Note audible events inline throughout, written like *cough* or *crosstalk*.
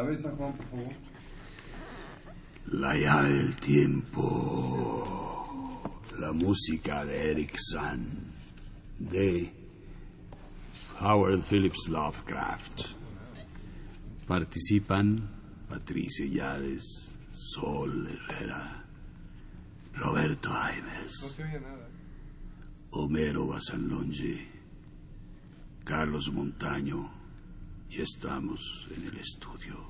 Cabeza, Juan, por favor. La llave del tiempo. La música de Eric Sand. De Howard Phillips Lovecraft. Participan Patricia Yades, Sol Herrera, Roberto Aimes. Homero Basanlonge, Carlos Montaño y estamos en el estudio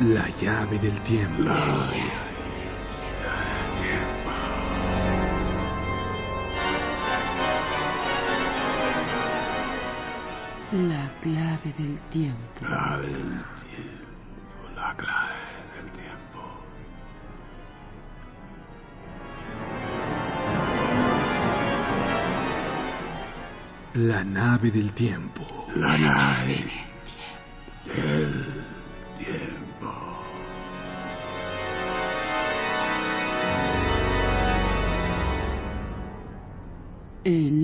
La llave del tiempo. La clave del tiempo. Clave del tiempo, la clave del tiempo. La nave del tiempo. La nave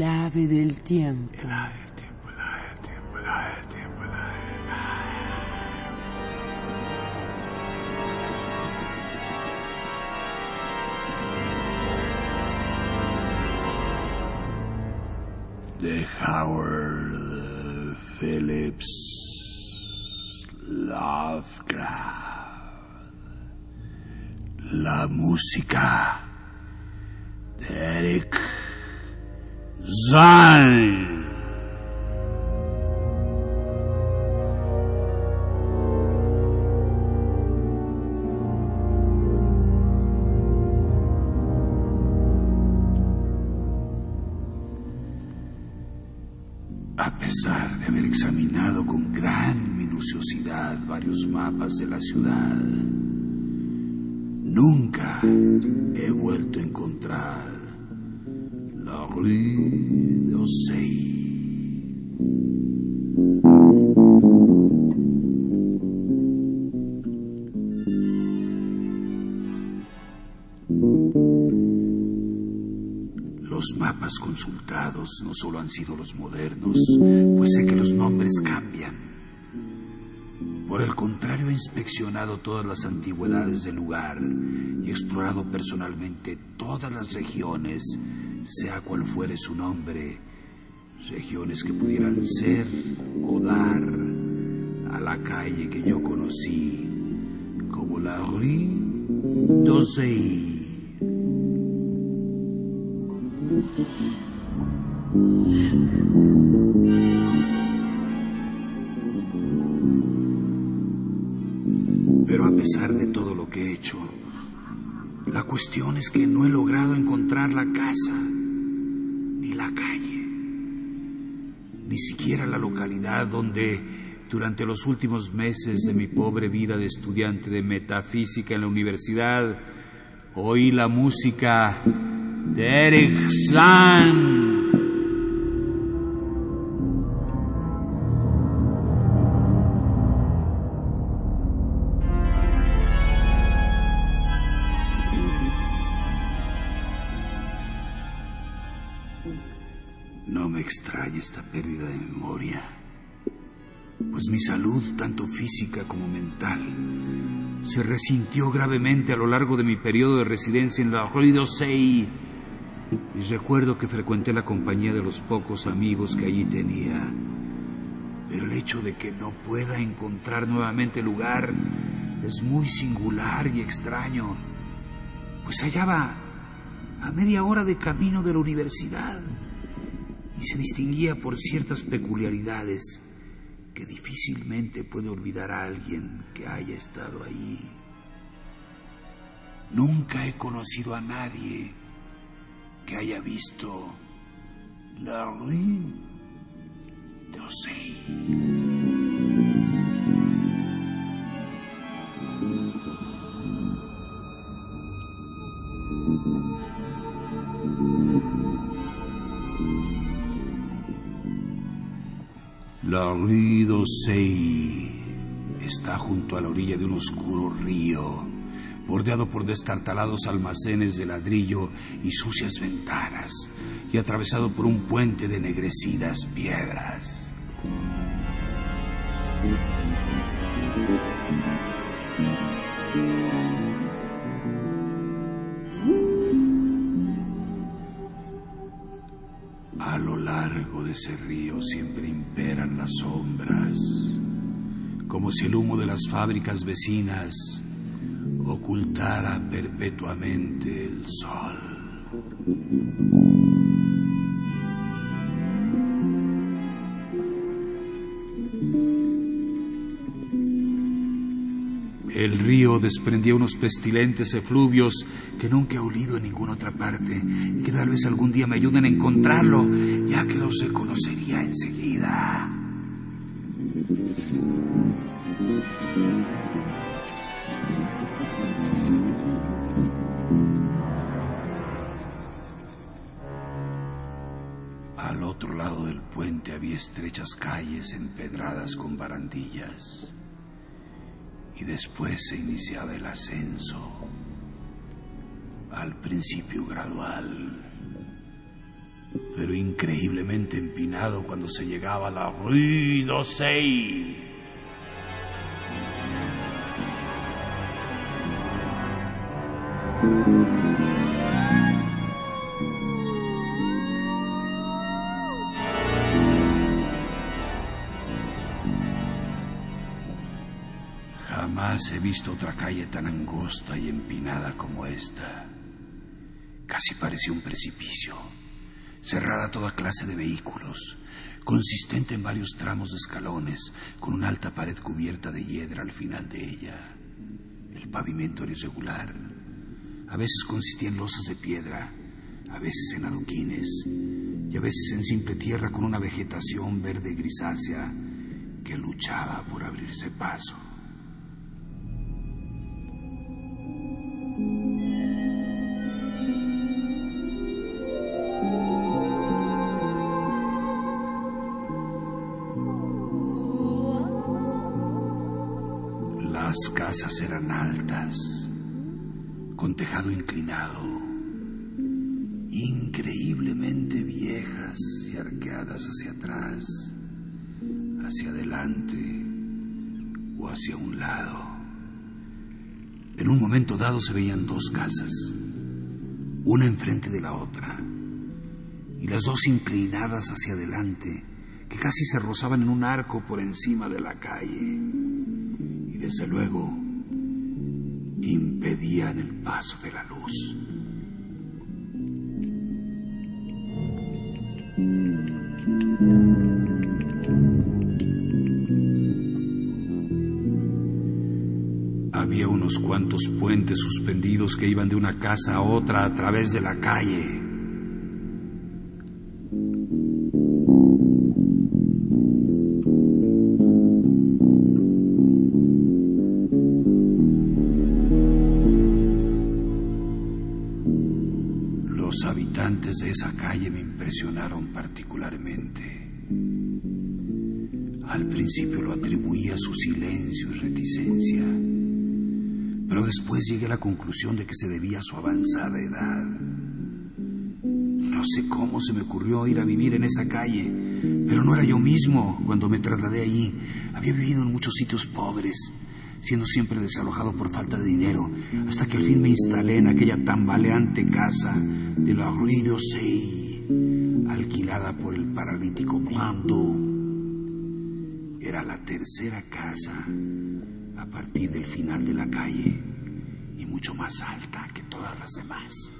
ave del tiempo. La del tiempo, la del tiempo, la del tiempo, del de Howard Phillips Lovecraft. La música de Eric A pesar de haber examinado con gran minuciosidad varios mapas de la ciudad, nunca he vuelto a encontrar Los mapas consultados no solo han sido los modernos, pues sé que los nombres cambian. Por el contrario, he inspeccionado todas las antigüedades del lugar y explorado personalmente todas las regiones, sea cual fuere su nombre, regiones que pudieran ser o dar a la calle que yo conocí como la Rue d'Orsay. Pero a pesar de todo lo que he hecho, la cuestión es que no he logrado encontrar la casa, ni la calle, ni siquiera la localidad donde durante los últimos meses de mi pobre vida de estudiante de metafísica en la universidad oí la música de Eric Zahn. Esta pérdida de memoria, pues mi salud, tanto física como mental, se resintió gravemente a lo largo de mi periodo de residencia en la d'Orsay. Y recuerdo que frecuenté la compañía de los pocos amigos que allí tenía. Pero el hecho de que no pueda encontrar nuevamente lugar es muy singular y extraño, pues hallaba a media hora de camino de la universidad y se distinguía por ciertas peculiaridades que difícilmente puede olvidar alguien que haya estado ahí. Nunca he conocido a nadie que haya visto la Rue d'Orsay. La Rue d'Orsay está junto a la orilla de un oscuro río, bordeado por destartalados almacenes de ladrillo y sucias ventanas, y atravesado por un puente de ennegrecidas piedras. Ese río siempre imperan las sombras, como si el humo de las fábricas vecinas ocultara perpetuamente el sol. El río desprendía unos pestilentes efluvios que nunca he olido en ninguna otra parte y que tal vez algún día me ayuden a encontrarlo, ya que los reconocería enseguida. Al otro lado del puente había estrechas calles empedradas con barandillas y después se iniciaba el ascenso, al principio gradual, pero increíblemente empinado cuando se llegaba a la Rue d'Orsay. He visto otra calle tan angosta y empinada como esta. Casi parecía un precipicio, cerrada a toda clase de vehículos, consistente en varios tramos de escalones, con una alta pared cubierta de hiedra al final de ella. El pavimento era irregular. A veces consistía en losas de piedra, a veces en adoquines y a veces en simple tierra con una vegetación verde grisácea que luchaba por abrirse paso. Las casas eran altas, con tejado inclinado, increíblemente viejas y arqueadas hacia atrás, hacia adelante o hacia un lado. En un momento dado se veían dos casas, una enfrente de la otra, y las dos inclinadas hacia adelante, que casi se rozaban en un arco por encima de la calle y desde luego impedían el paso de la luz. Había unos cuantos puentes suspendidos que iban de una casa a otra a través de la calle. Habitantes de esa calle me impresionaron particularmente. Al principio lo atribuía a su silencio y reticencia, pero después llegué a la conclusión de que se debía a su avanzada edad. No sé cómo se me ocurrió ir a vivir en esa calle, pero no era yo mismo cuando me trasladé allí. Había vivido en muchos sitios pobres, siendo siempre desalojado por falta de dinero, hasta que al fin me instalé en aquella tambaleante casa de la Rue d'Orsay, alquilada por el paralítico Blando. Era la tercera casa a partir del final de la calle y mucho más alta que todas las demás.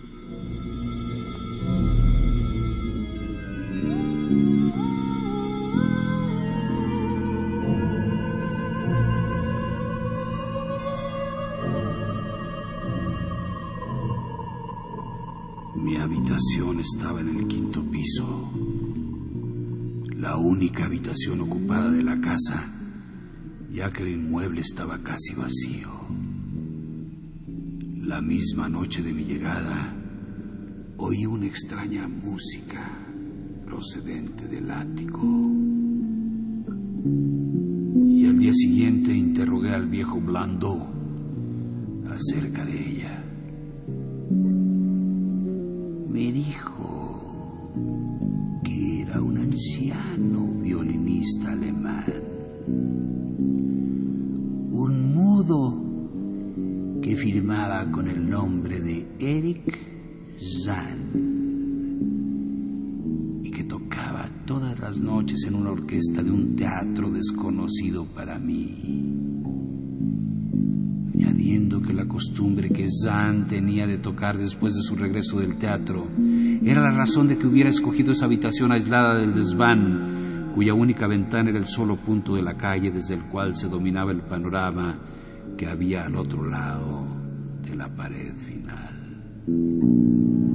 Habitación estaba en el quinto piso, la única habitación ocupada de la casa, ya que el inmueble estaba casi vacío. La misma noche de mi llegada, oí una extraña música procedente del ático. Y al día siguiente interrogué al viejo Blando acerca de ella. Anciano violinista alemán, un mudo que firmaba con el nombre de Eric Zahn y que tocaba todas las noches en una orquesta de un teatro desconocido para mí, añadiendo que la costumbre que Zahn tenía de tocar después de su regreso del teatro era la razón de que hubiera escogido esa habitación aislada del desván, cuya única ventana era el solo punto de la calle desde el cual se dominaba el panorama que había al otro lado de la pared final.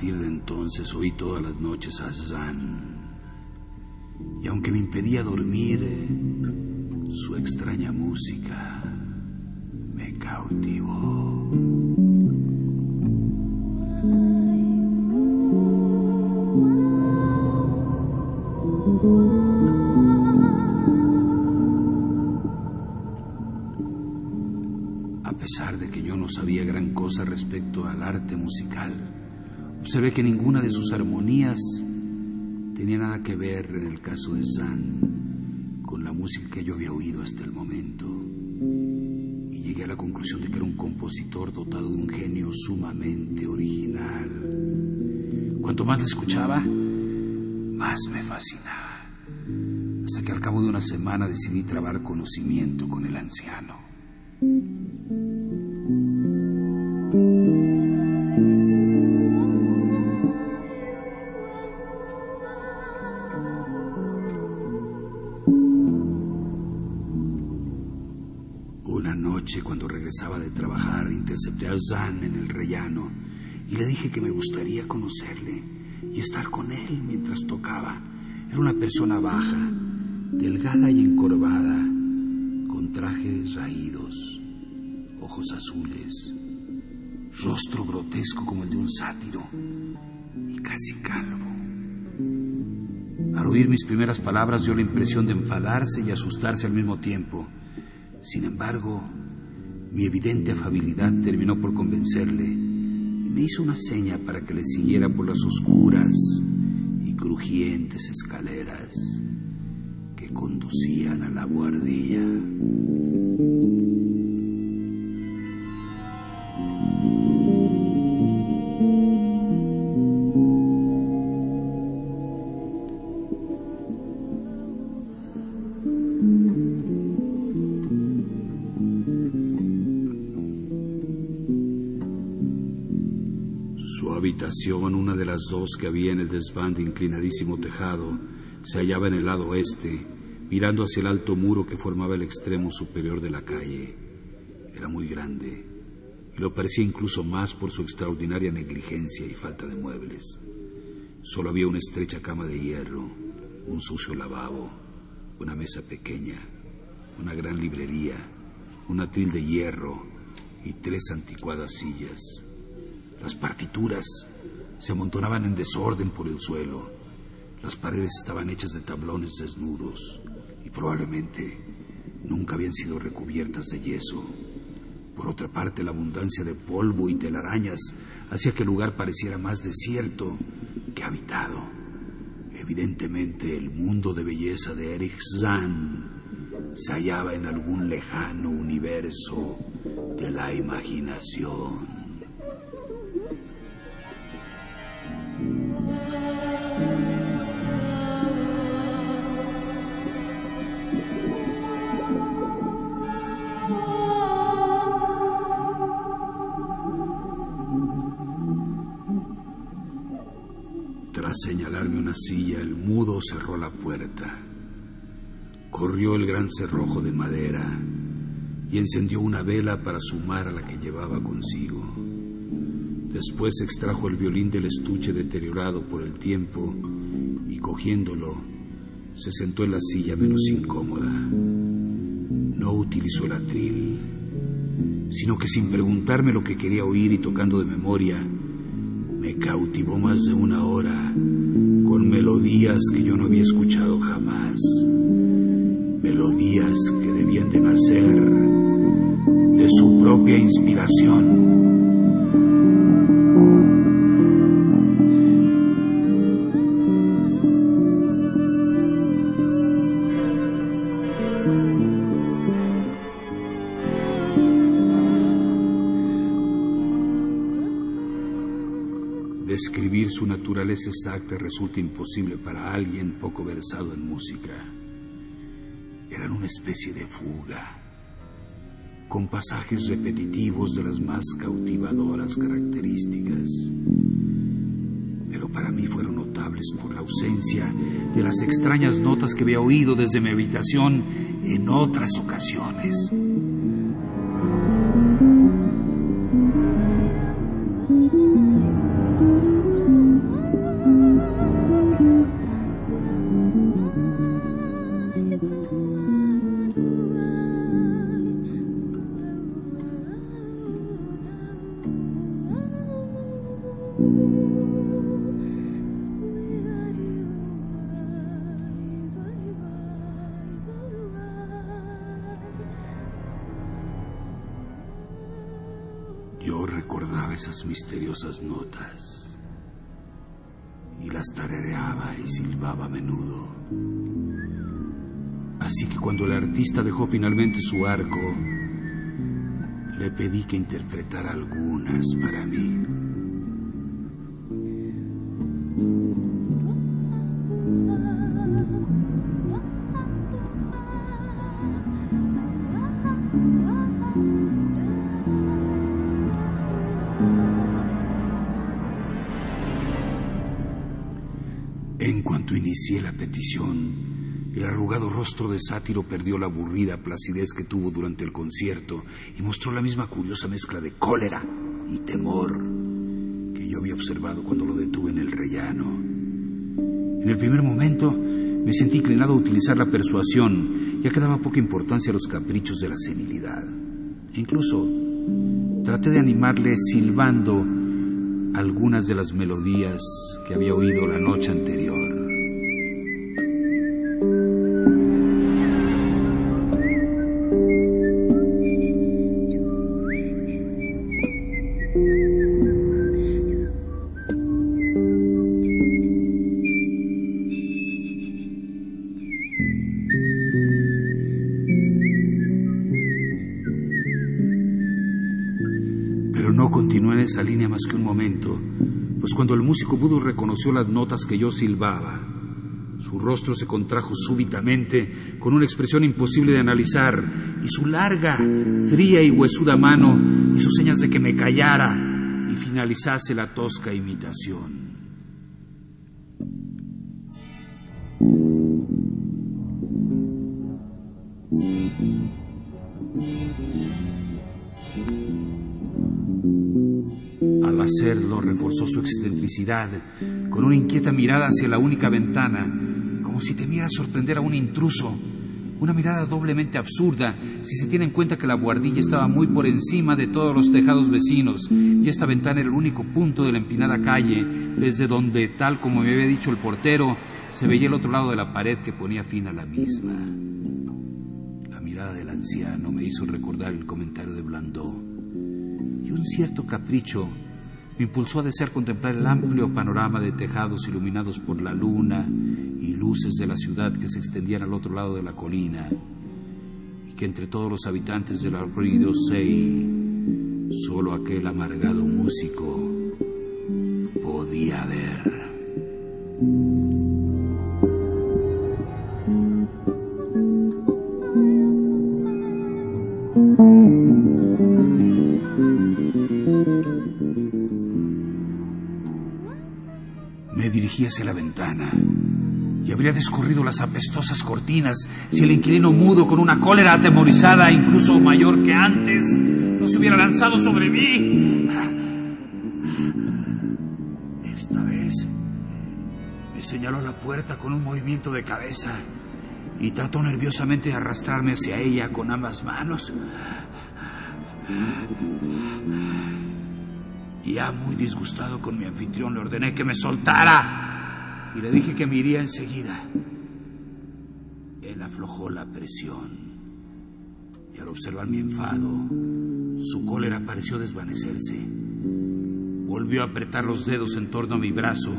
Partir de entonces oí todas las noches a Zan. Y aunque me impedía dormir, eh, su extraña música me cautivó. A pesar de que yo no sabía gran cosa respecto al arte musical, observé que ninguna de sus armonías tenía nada que ver en el caso de Zan con la música que yo había oído hasta el momento. Y llegué a la conclusión de que era un compositor dotado de un genio sumamente original. Cuanto más le escuchaba, más me fascinaba. Hasta que al cabo de una semana decidí trabar conocimiento con el anciano. Una noche, cuando regresaba de trabajar, intercepté a Zan en el rellano y le dije que me gustaría conocerle y estar con él mientras tocaba. Era una persona baja, delgada y encorvada, con trajes raídos, ojos azules, rostro grotesco como el de un sátiro y casi calvo. Al oír mis primeras palabras dio la impresión de enfadarse y asustarse al mismo tiempo. Sin embargo, mi evidente afabilidad terminó por convencerle y me hizo una seña para que le siguiera por las oscuras y crujientes escaleras que conducían a la guardilla. Habitación, una de las dos que había en el desván de inclinadísimo tejado, se hallaba en el lado oeste, mirando hacia el alto muro que formaba el extremo superior de la calle. Era muy grande, y lo parecía incluso más por su extraordinaria negligencia y falta de muebles. Solo había una estrecha cama de hierro, un sucio lavabo, una mesa pequeña, una gran librería, un atril de hierro y tres anticuadas sillas. Las partituras se amontonaban en desorden por el suelo. Las paredes estaban hechas de tablones desnudos y probablemente nunca habían sido recubiertas de yeso. Por otra parte, la abundancia de polvo y telarañas hacía que el lugar pareciera más desierto que habitado. Evidentemente, el mundo de belleza de Erich Zahn se hallaba en algún lejano universo de la imaginación. Señalarme una silla, el mudo cerró la puerta. Corrió el gran cerrojo de madera y encendió una vela para sumar a la que llevaba consigo. Después extrajo el violín del estuche deteriorado por el tiempo y cogiéndolo, Se sentó en la silla menos incómoda. No utilizó el atril, sino que sin preguntarme lo que quería oír y tocando de memoria, me cautivó más de una hora con melodías que yo no había escuchado jamás. Melodías que debían de nacer de su propia inspiración. Su naturaleza exacta resulta imposible para alguien poco versado en música. Eran una especie de fuga, con pasajes repetitivos de las más cautivadoras características. Pero para mí fueron notables por la ausencia de las extrañas notas que había oído desde mi habitación en otras ocasiones. Notas y las tarareaba y silbaba a menudo. Así que cuando el artista dejó finalmente su arco, le pedí que interpretara algunas para mí. Cuanto inicié la petición, el arrugado rostro de sátiro perdió la aburrida placidez que tuvo durante el concierto y mostró la misma curiosa mezcla de cólera y temor que yo había observado cuando lo detuve en el rellano. En el primer momento me sentí inclinado a utilizar la persuasión, ya que daba poca importancia a los caprichos de la senilidad. E incluso traté de animarle silbando algunas de las melodías que había oído la noche anterior. Pero no continué en esa línea más que un momento, pues cuando el músico Budo reconoció las notas que yo silbaba, su rostro se contrajo súbitamente con una expresión imposible de analizar, y su larga, fría y huesuda mano hizo señas de que me callara y finalizase la tosca imitación. Al hacerlo reforzó su excentricidad con una inquieta mirada hacia la única ventana, como si temiera sorprender a un intruso. Una mirada doblemente absurda si se tiene en cuenta que la buhardilla estaba muy por encima de todos los tejados vecinos y esta ventana era el único punto de la empinada calle desde donde, tal como me había dicho el portero, se veía el otro lado de la pared que ponía fin a la misma. La mirada del anciano me hizo recordar el comentario de Blandó y un cierto capricho impulsó a desear contemplar el amplio panorama de tejados iluminados por la luna y luces de la ciudad que se extendían al otro lado de la colina y que entre todos los habitantes del arroyo Sei solo aquel amargado músico podía ver. Hacia la ventana y habría descorrido las apestosas cortinas si el inquilino mudo, con una cólera atemorizada, incluso mayor que antes, no se hubiera lanzado sobre mí. Esta vez Me señaló la puerta con un movimiento de cabeza y trató nerviosamente de arrastrarme hacia ella con ambas manos. Ya muy disgustado con mi anfitrión, le ordené que me soltara y le dije que me iría enseguida. Él aflojó la presión y al observar mi enfado, su cólera pareció desvanecerse. Volvió a apretar los dedos en torno a mi brazo,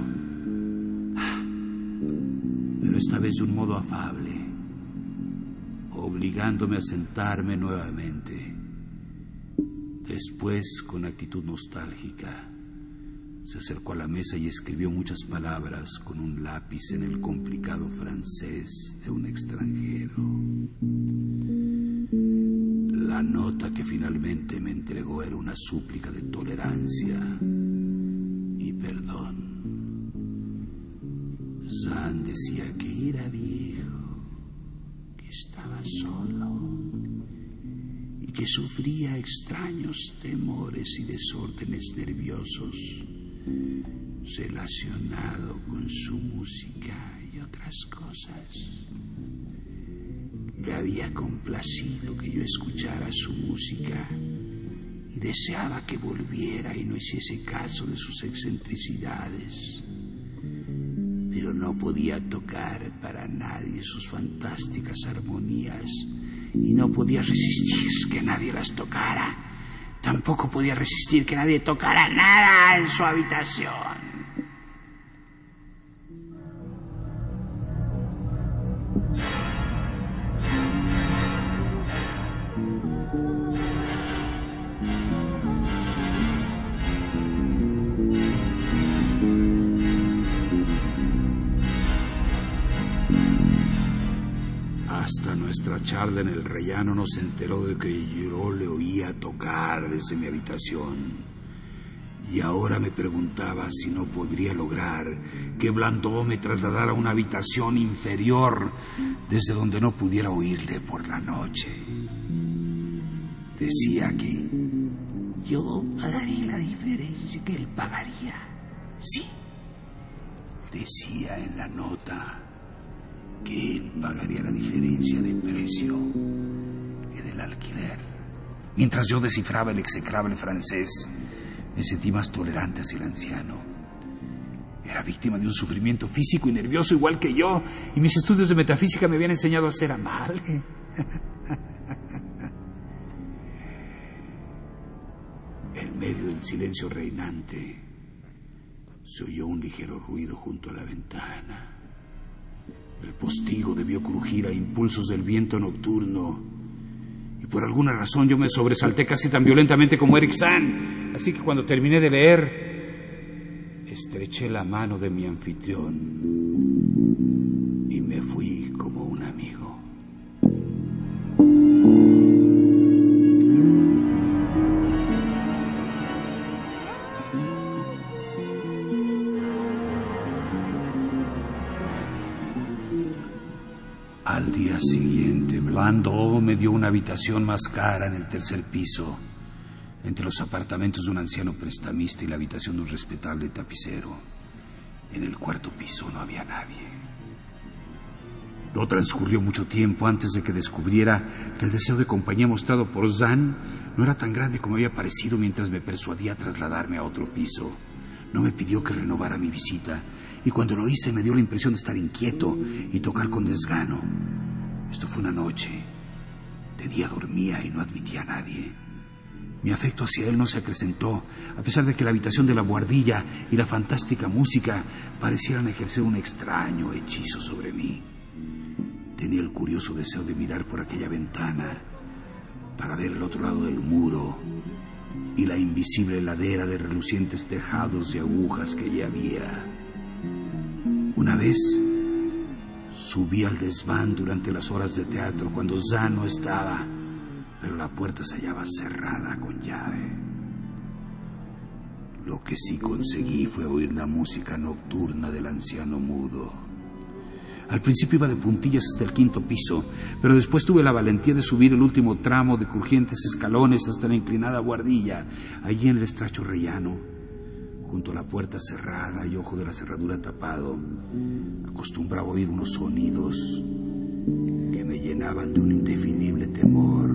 pero esta vez de un modo afable, obligándome a sentarme nuevamente. Después, con actitud nostálgica, se acercó a la mesa y escribió muchas palabras con un lápiz en el complicado francés de un extranjero. La nota que finalmente me entregó era una súplica de tolerancia y perdón. Zan decía que era viejo, que estaba solo y que sufría extraños temores y desórdenes nerviosos relacionados con su música y otras cosas. Le había complacido que yo escuchara su música y deseaba que volviera y no hiciese caso de sus excentricidades. Pero no podía tocar para nadie sus fantásticas armonías y no podía resistir que nadie las tocara. Tampoco podía resistir que nadie tocara nada en su habitación. Nuestra charla en el rellano nos enteró de que yo le oía tocar desde mi habitación. Y ahora me preguntaba si no podría lograr que Blandó me trasladara a una habitación inferior desde donde no pudiera oírle por la noche. Decía que yo pagaría la diferencia que él pagaría. Sí, decía en la nota que él pagaría la diferencia de precio en el alquiler. Mientras yo descifraba el execrable francés, me sentí más tolerante hacia el anciano. Era víctima de un sufrimiento físico y nervioso igual que yo, y mis estudios de metafísica me habían enseñado a ser amable. *laughs* En medio del silencio reinante, se oyó un ligero ruido junto a la ventana. El postigo debió crujir a impulsos del viento nocturno. Y por alguna razón yo me sobresalté casi tan violentamente como Eric San. Así que cuando terminé de leer, estreché la mano de mi anfitrión y me fui siguiente, Blando me dio una habitación más cara en el tercer piso, entre los apartamentos de un anciano prestamista y la habitación de un respetable tapicero. En el cuarto piso no había nadie. No transcurrió mucho tiempo antes de que descubriera que el deseo de compañía mostrado por Zan no era tan grande como había parecido mientras me persuadía a trasladarme a otro piso. No me pidió que renovara mi visita y cuando lo hice me dio la impresión de estar inquieto y tocar con desgano. Esto fue una noche. De día dormía y no admitía a nadie. Mi afecto hacia él no se acrecentó, a pesar de que la habitación de la guardilla y la fantástica música parecieran ejercer un extraño hechizo sobre mí. Tenía el curioso deseo de mirar por aquella ventana para ver el otro lado del muro y la invisible ladera de relucientes tejados y agujas que allí había. Una vez subí al desván durante las horas de teatro cuando Zan no estaba, pero la puerta se hallaba cerrada con llave. Lo que sí conseguí fue oír la música nocturna del anciano mudo. Al principio iba de puntillas hasta el quinto piso, pero después tuve la valentía de subir el último tramo de crujientes escalones hasta la inclinada guardilla, allí en el estracho rellano, junto a la puerta cerrada y ojo de la cerradura tapado, acostumbraba oír unos sonidos que me llenaban de un indefinible temor.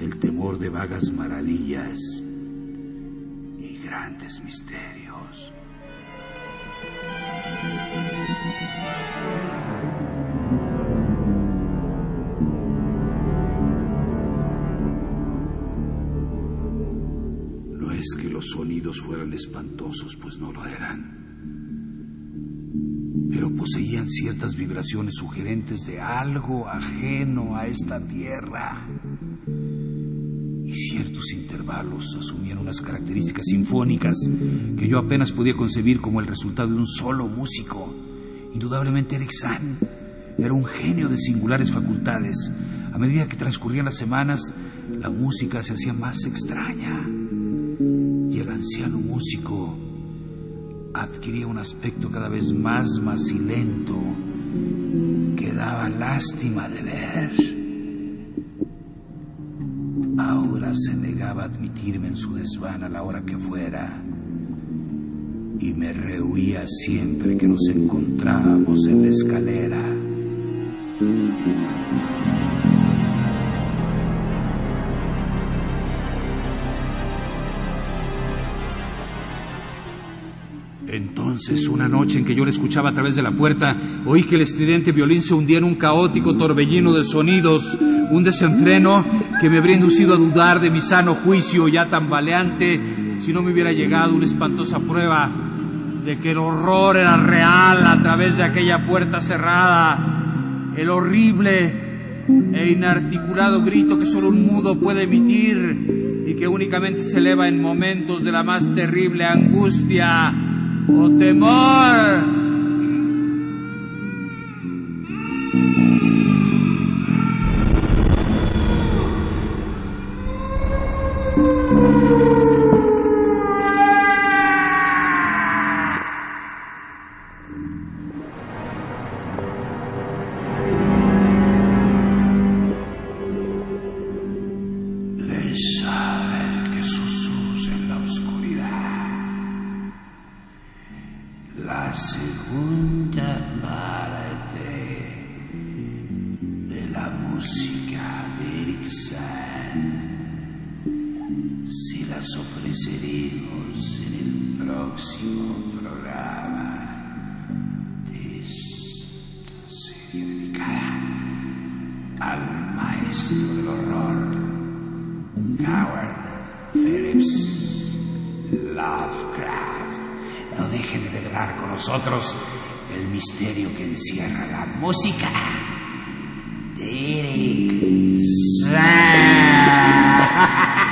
El temor de vagas maravillas y grandes misterios. Es que los sonidos fueran espantosos, pues no lo eran. Pero poseían ciertas vibraciones sugerentes de algo ajeno a esta tierra. Y ciertos intervalos asumían unas características sinfónicas que yo apenas podía concebir como el resultado de un solo músico. Indudablemente Eric San era un genio de singulares facultades. A medida que transcurrían las semanas, la música se hacía más extraña el anciano músico adquiría un aspecto cada vez más macilento que daba lástima de ver. Ahora se negaba a admitirme en su desván a la hora que fuera y me rehuía siempre que nos encontrábamos en la escalera. Entonces, una noche en que yo le escuchaba a través de la puerta, oí que el estridente violín se hundía en un caótico torbellino de sonidos, un desenfreno que me habría inducido a dudar de mi sano juicio ya tambaleante si no me hubiera llegado una espantosa prueba de que el horror era real a través de aquella puerta cerrada, el horrible e inarticulado grito que solo un mudo puede emitir y que únicamente se eleva en momentos de la más terrible angustia o temor. Ofreceremos en el próximo programa de esta serie dedicada al maestro del horror. Howard Phillips Lovecraft. No dejen de velar con nosotros el misterio que encierra la música de *laughs*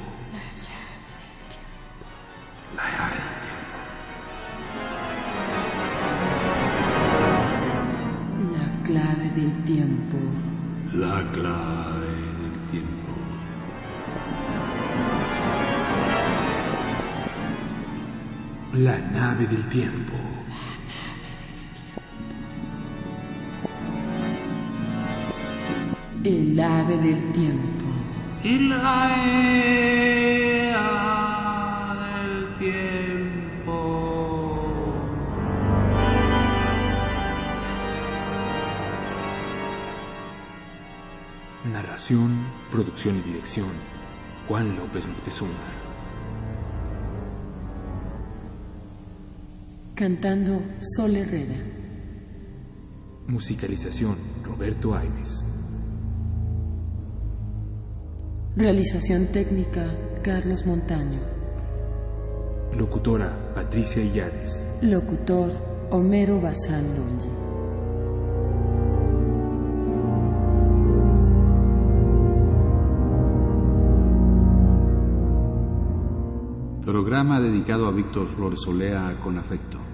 La clave del tiempo. La nave del tiempo. El ave del tiempo. Y la Narración, producción y dirección. Juan López Montezuma. Cantando Sol Herrera. Musicalización, Roberto Aimes. Realización técnica Carlos Montaño. Locutora Patricia Illares. Locutor Homero Bazán Longi. Programa dedicado a Víctor Flores Olea con afecto.